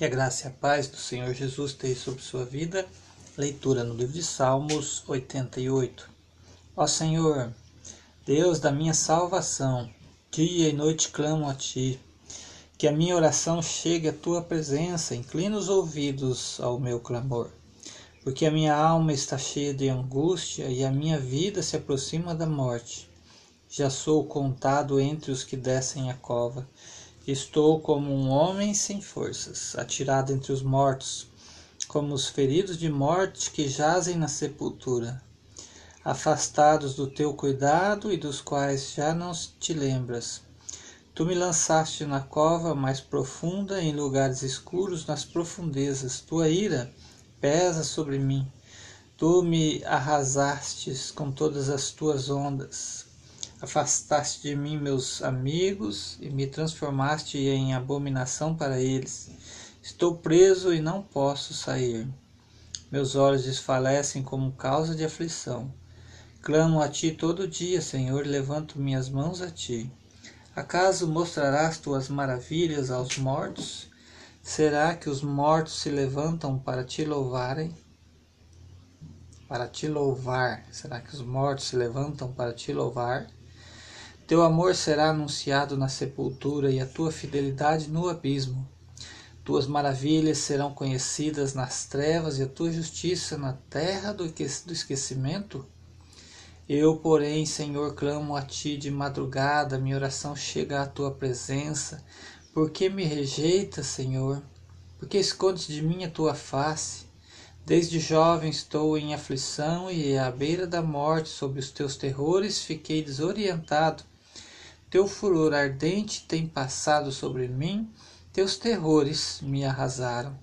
Que a graça e a paz do Senhor Jesus esteja sobre sua vida. Leitura no livro de Salmos 88. Ó Senhor, Deus da minha salvação, dia e noite clamo a ti. Que a minha oração chegue à tua presença, inclina os ouvidos ao meu clamor. Porque a minha alma está cheia de angústia e a minha vida se aproxima da morte. Já sou contado entre os que descem a cova Estou como um homem sem forças, atirado entre os mortos, como os feridos de morte que jazem na sepultura, afastados do teu cuidado e dos quais já não te lembras. Tu me lançaste na cova mais profunda, em lugares escuros, nas profundezas. Tua ira pesa sobre mim. Tu me arrasastes com todas as tuas ondas. Afastaste de mim meus amigos e me transformaste em abominação para eles. Estou preso e não posso sair. Meus olhos desfalecem como causa de aflição. Clamo a ti todo dia, Senhor, levanto minhas mãos a ti. Acaso mostrarás tuas maravilhas aos mortos? Será que os mortos se levantam para te louvarem? Para te louvar. Será que os mortos se levantam para te louvar? Teu amor será anunciado na sepultura e a tua fidelidade no abismo. Tuas maravilhas serão conhecidas nas trevas e a tua justiça na terra do esquecimento. Eu, porém, Senhor, clamo a ti de madrugada, minha oração chega à tua presença. Por que me rejeitas, Senhor? Por que escondes de mim a tua face? Desde jovem estou em aflição e à beira da morte, sob os teus terrores fiquei desorientado. Teu furor ardente tem passado sobre mim, teus terrores me arrasaram.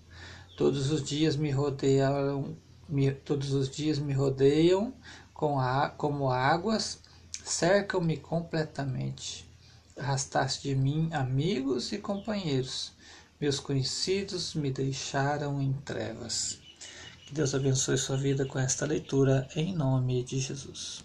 Todos os dias me rodeiam, me, todos os dias me rodeiam com a, como águas, cercam-me completamente. Arrastaste de mim amigos e companheiros. Meus conhecidos me deixaram em trevas. Que Deus abençoe sua vida com esta leitura, em nome de Jesus.